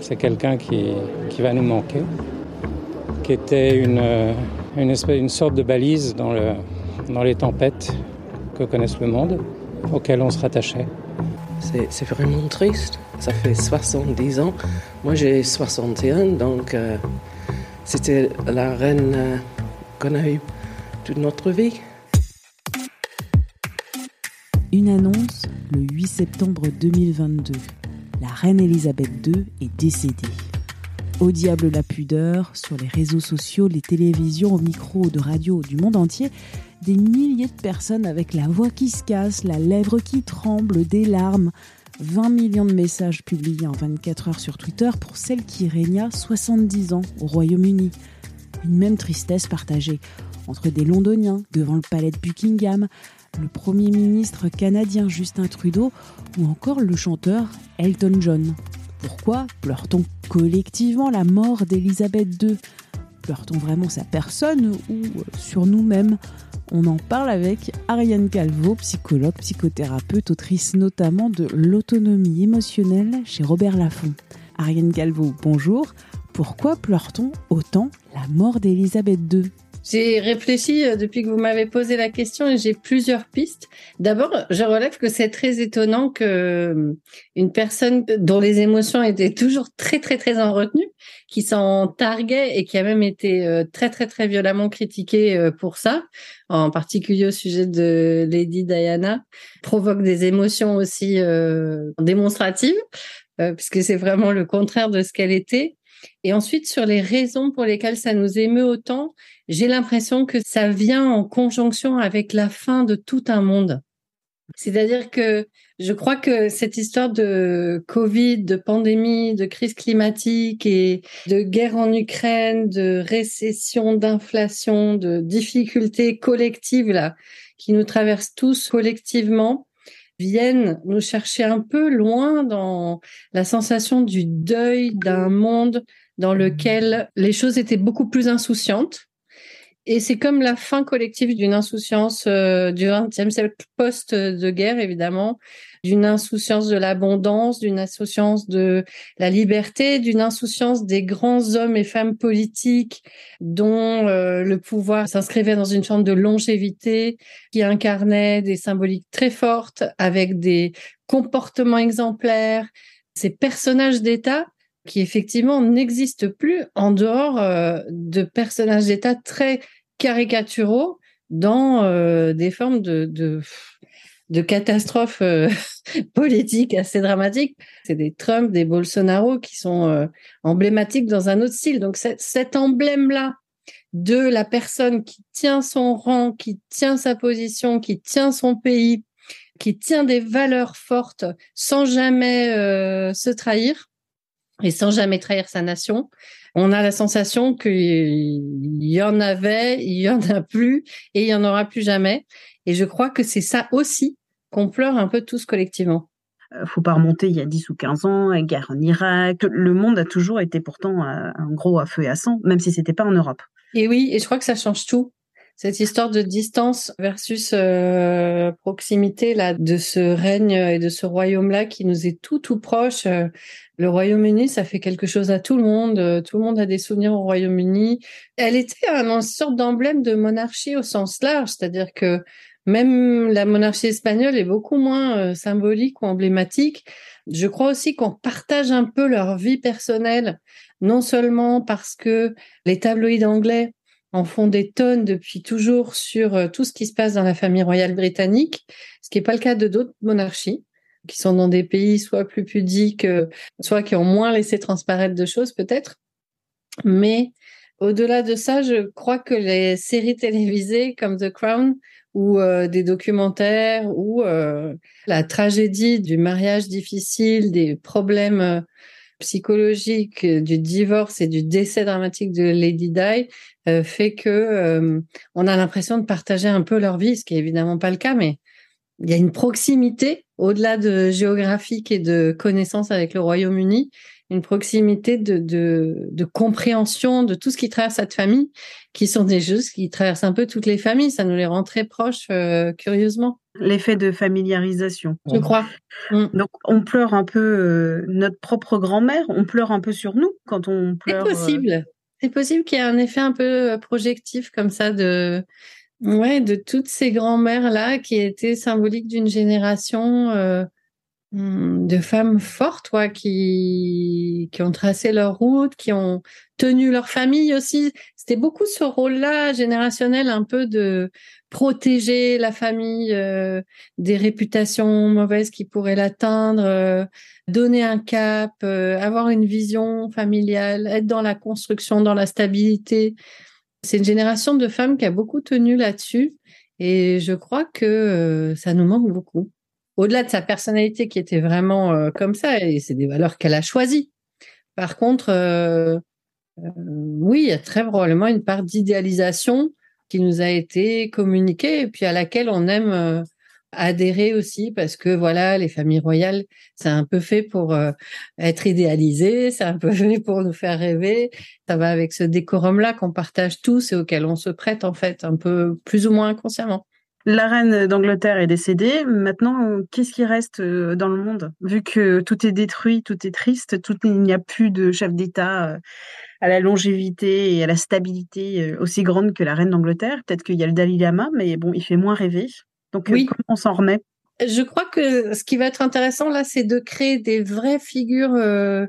C'est quelqu'un qui, qui va nous manquer, qui était une, une, espèce, une sorte de balise dans, le, dans les tempêtes que connaisse le monde, auquel on se rattachait. C'est c'est vraiment triste. Ça fait 70 ans. Moi, j'ai 61, donc euh, c'était la reine euh, qu'on a eue toute notre vie. Une annonce le 8 septembre 2022. La reine Elisabeth II est décédée. Au diable la pudeur, sur les réseaux sociaux, les télévisions, au micro de radio du monde entier, des milliers de personnes avec la voix qui se casse, la lèvre qui tremble, des larmes. 20 millions de messages publiés en 24 heures sur Twitter pour celle qui régna 70 ans au Royaume-Uni. Une même tristesse partagée entre des Londoniens devant le palais de Buckingham, le Premier ministre canadien Justin Trudeau ou encore le chanteur Elton John. Pourquoi pleure-t-on collectivement la mort d'Elisabeth II Pleure-t-on vraiment sa personne ou sur nous-mêmes? On en parle avec Ariane Calvo, psychologue, psychothérapeute, autrice notamment de L'autonomie émotionnelle chez Robert Laffont. Ariane Calvo, bonjour. Pourquoi pleure-t-on autant la mort d'Elisabeth II J'ai réfléchi euh, depuis que vous m'avez posé la question et j'ai plusieurs pistes. D'abord, je relève que c'est très étonnant que euh, une personne dont les émotions étaient toujours très très très en retenue, qui s'en targuait et qui a même été euh, très très très violemment critiquée pour ça, en particulier au sujet de Lady Diana, provoque des émotions aussi euh, démonstratives, euh, puisque c'est vraiment le contraire de ce qu'elle était. Et ensuite, sur les raisons pour lesquelles ça nous émeut autant, j'ai l'impression que ça vient en conjonction avec la fin de tout un monde. C'est-à-dire que je crois que cette histoire de Covid, de pandémie, de crise climatique et de guerre en Ukraine, de récession, d'inflation, de difficultés collectives là, qui nous traversent tous collectivement, viennent nous chercher un peu loin dans la sensation du deuil d'un monde dans lequel les choses étaient beaucoup plus insouciantes. Et c'est comme la fin collective d'une insouciance euh, du XXe siècle post de guerre, évidemment, d'une insouciance de l'abondance, d'une insouciance de la liberté, d'une insouciance des grands hommes et femmes politiques dont euh, le pouvoir s'inscrivait dans une forme de longévité qui incarnait des symboliques très fortes avec des comportements exemplaires, ces personnages d'État qui effectivement n'existent plus en dehors euh, de personnages d'État très caricaturaux dans euh, des formes de, de, catastrophes euh, politiques assez dramatiques. C'est des Trump, des Bolsonaro qui sont euh, emblématiques dans un autre style. Donc cet emblème-là de la personne qui tient son rang, qui tient sa position, qui tient son pays, qui tient des valeurs fortes sans jamais se trahir et sans jamais trahir sa nation, on a la sensation qu'il y en avait, il y en a plus et il y en aura plus jamais. Et je crois que c'est ça aussi qu'on pleure un peu tous collectivement. Faut pas remonter il y a 10 ou 15 ans, la guerre en Irak. Le monde a toujours été pourtant un gros à feu et à sang, même si c'était pas en Europe. Et oui, et je crois que ça change tout. Cette histoire de distance versus euh, proximité là de ce règne et de ce royaume là qui nous est tout tout proche. Le Royaume-Uni, ça fait quelque chose à tout le monde. Tout le monde a des souvenirs au Royaume-Uni. Elle était une sorte d'emblème de monarchie au sens large, c'est-à-dire que même la monarchie espagnole est beaucoup moins euh, symbolique ou emblématique. Je crois aussi qu'on partage un peu leur vie personnelle, non seulement parce que les tabloïds anglais en font des tonnes depuis toujours sur euh, tout ce qui se passe dans la famille royale britannique, ce qui n'est pas le cas de d'autres monarchies qui sont dans des pays soit plus pudiques, euh, soit qui ont moins laissé transparaître de choses peut-être. Mais au-delà de ça, je crois que les séries télévisées comme The Crown ou des documentaires ou la tragédie du mariage difficile, des problèmes psychologiques, du divorce et du décès dramatique de Lady Di fait que on a l'impression de partager un peu leur vie, ce qui est évidemment pas le cas, mais il y a une proximité au-delà de géographique et de connaissance avec le Royaume-Uni, une proximité de, de, de, compréhension de tout ce qui traverse cette famille, qui sont des choses qui traversent un peu toutes les familles. Ça nous les rend très proches, euh, curieusement. L'effet de familiarisation. Je crois. Mm. Donc, on pleure un peu euh, notre propre grand-mère, on pleure un peu sur nous quand on pleure. C'est possible. Euh, C'est possible qu'il y ait un effet un peu projectif comme ça de Ouais, de toutes ces grand-mères-là qui étaient symboliques d'une génération euh, de femmes fortes, quoi, qui, qui ont tracé leur route, qui ont tenu leur famille aussi. C'était beaucoup ce rôle-là générationnel, un peu de protéger la famille euh, des réputations mauvaises qui pourraient l'atteindre, euh, donner un cap, avoir une vision familiale, être dans la construction, dans la stabilité. C'est une génération de femmes qui a beaucoup tenu là-dessus et je crois que euh, ça nous manque beaucoup. Au-delà de sa personnalité qui était vraiment euh, comme ça, et c'est des valeurs qu'elle a choisies. Par contre, euh, oui, il y a très probablement une part d'idéalisation qui nous a été communiquée et puis à laquelle on aime adhérer aussi parce que voilà, les familles royales, c'est un peu fait pour euh, être idéalisé, c'est un peu fait pour nous faire rêver. Ça va avec ce décorum-là qu'on partage tous et auquel on se prête en fait, un peu plus ou moins inconsciemment. La reine d'Angleterre est décédée. Maintenant, qu'est-ce qui reste euh, dans le monde? Vu que tout est détruit, tout est triste, tout, il n'y a plus de chef d'État euh, à la longévité et à la stabilité aussi grande que la reine d'Angleterre. Peut-être qu'il y a le Dalai Lama, mais bon, il fait moins rêver. Donc, oui. comment on s'en remet? Je crois que ce qui va être intéressant là, c'est de créer des vraies figures euh,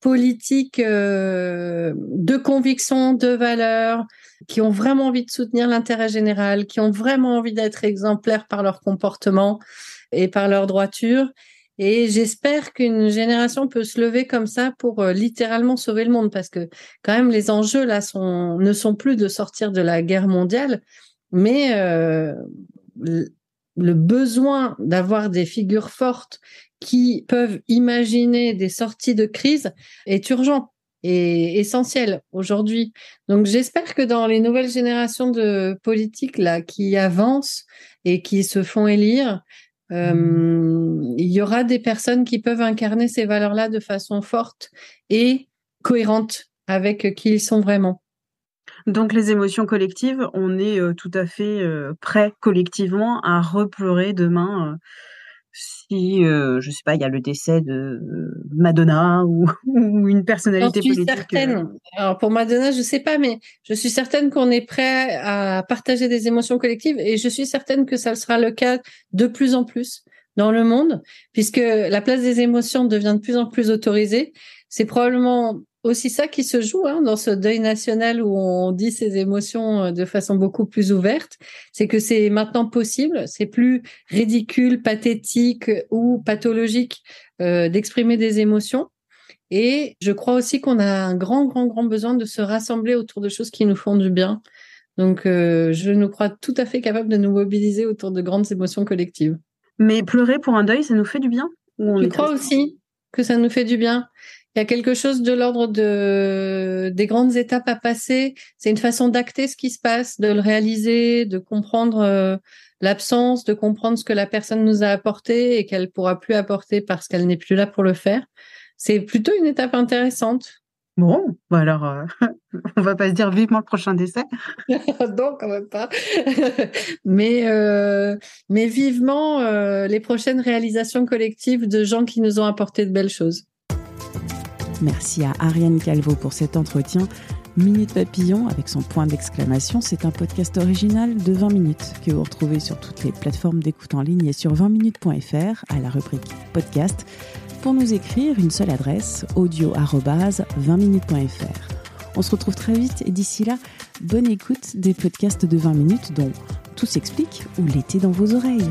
politiques euh, de conviction, de valeurs, qui ont vraiment envie de soutenir l'intérêt général, qui ont vraiment envie d'être exemplaires par leur comportement et par leur droiture. Et j'espère qu'une génération peut se lever comme ça pour euh, littéralement sauver le monde, parce que quand même les enjeux là sont ne sont plus de sortir de la guerre mondiale, mais euh, le besoin d'avoir des figures fortes qui peuvent imaginer des sorties de crise est urgent et essentiel aujourd'hui. Donc j'espère que dans les nouvelles générations de politiques là qui avancent et qui se font élire, euh, il y aura des personnes qui peuvent incarner ces valeurs-là de façon forte et cohérente avec qui ils sont vraiment. Donc les émotions collectives, on est euh, tout à fait euh, prêt collectivement à repleurer demain euh, si, je sais pas, il y a le décès de Madonna ou, une personnalité politique. Je suis certaine. Alors pour Madonna, je sais pas, mais je suis certaine qu'on est prêt à partager des émotions collectives et je suis certaine que ça sera le cas de plus en plus dans le monde, puisque la place des émotions devient de plus en plus autorisée. C'est probablement aussi ça qui se joue hein, dans ce deuil national où on dit ses émotions euh, de façon beaucoup plus ouverte, c'est que c'est maintenant possible, c'est plus ridicule, pathétique ou pathologique euh, d'exprimer des émotions. Et je crois aussi qu'on a un grand, grand, grand besoin de se rassembler autour de choses qui nous font du bien. Donc, euh, je nous crois tout à fait capable de nous mobiliser autour de grandes émotions collectives. Mais pleurer pour un deuil, ça nous fait du bien Je crois aussi que ça nous fait du bien? Il y a quelque chose de l'ordre de des grandes étapes à passer. C'est une façon d'acter ce qui se passe, de le réaliser, de comprendre euh, l'absence, de comprendre ce que la personne nous a apporté et qu'elle pourra plus apporter parce qu'elle n'est plus là pour le faire. C'est plutôt une étape intéressante. Bon, bah alors, euh, on va pas se dire vivement le prochain décès. non, quand même pas. mais, euh, mais vivement les prochaines réalisations collectives de gens qui nous ont apporté de belles choses. Merci à Ariane Calvo pour cet entretien. Minute Papillon avec son point d'exclamation, c'est un podcast original de 20 minutes que vous retrouvez sur toutes les plateformes d'écoute en ligne et sur 20minutes.fr à la rubrique podcast. Pour nous écrire, une seule adresse audio-20minutes.fr. On se retrouve très vite et d'ici là, bonne écoute des podcasts de 20 minutes dont tout s'explique ou l'été dans vos oreilles.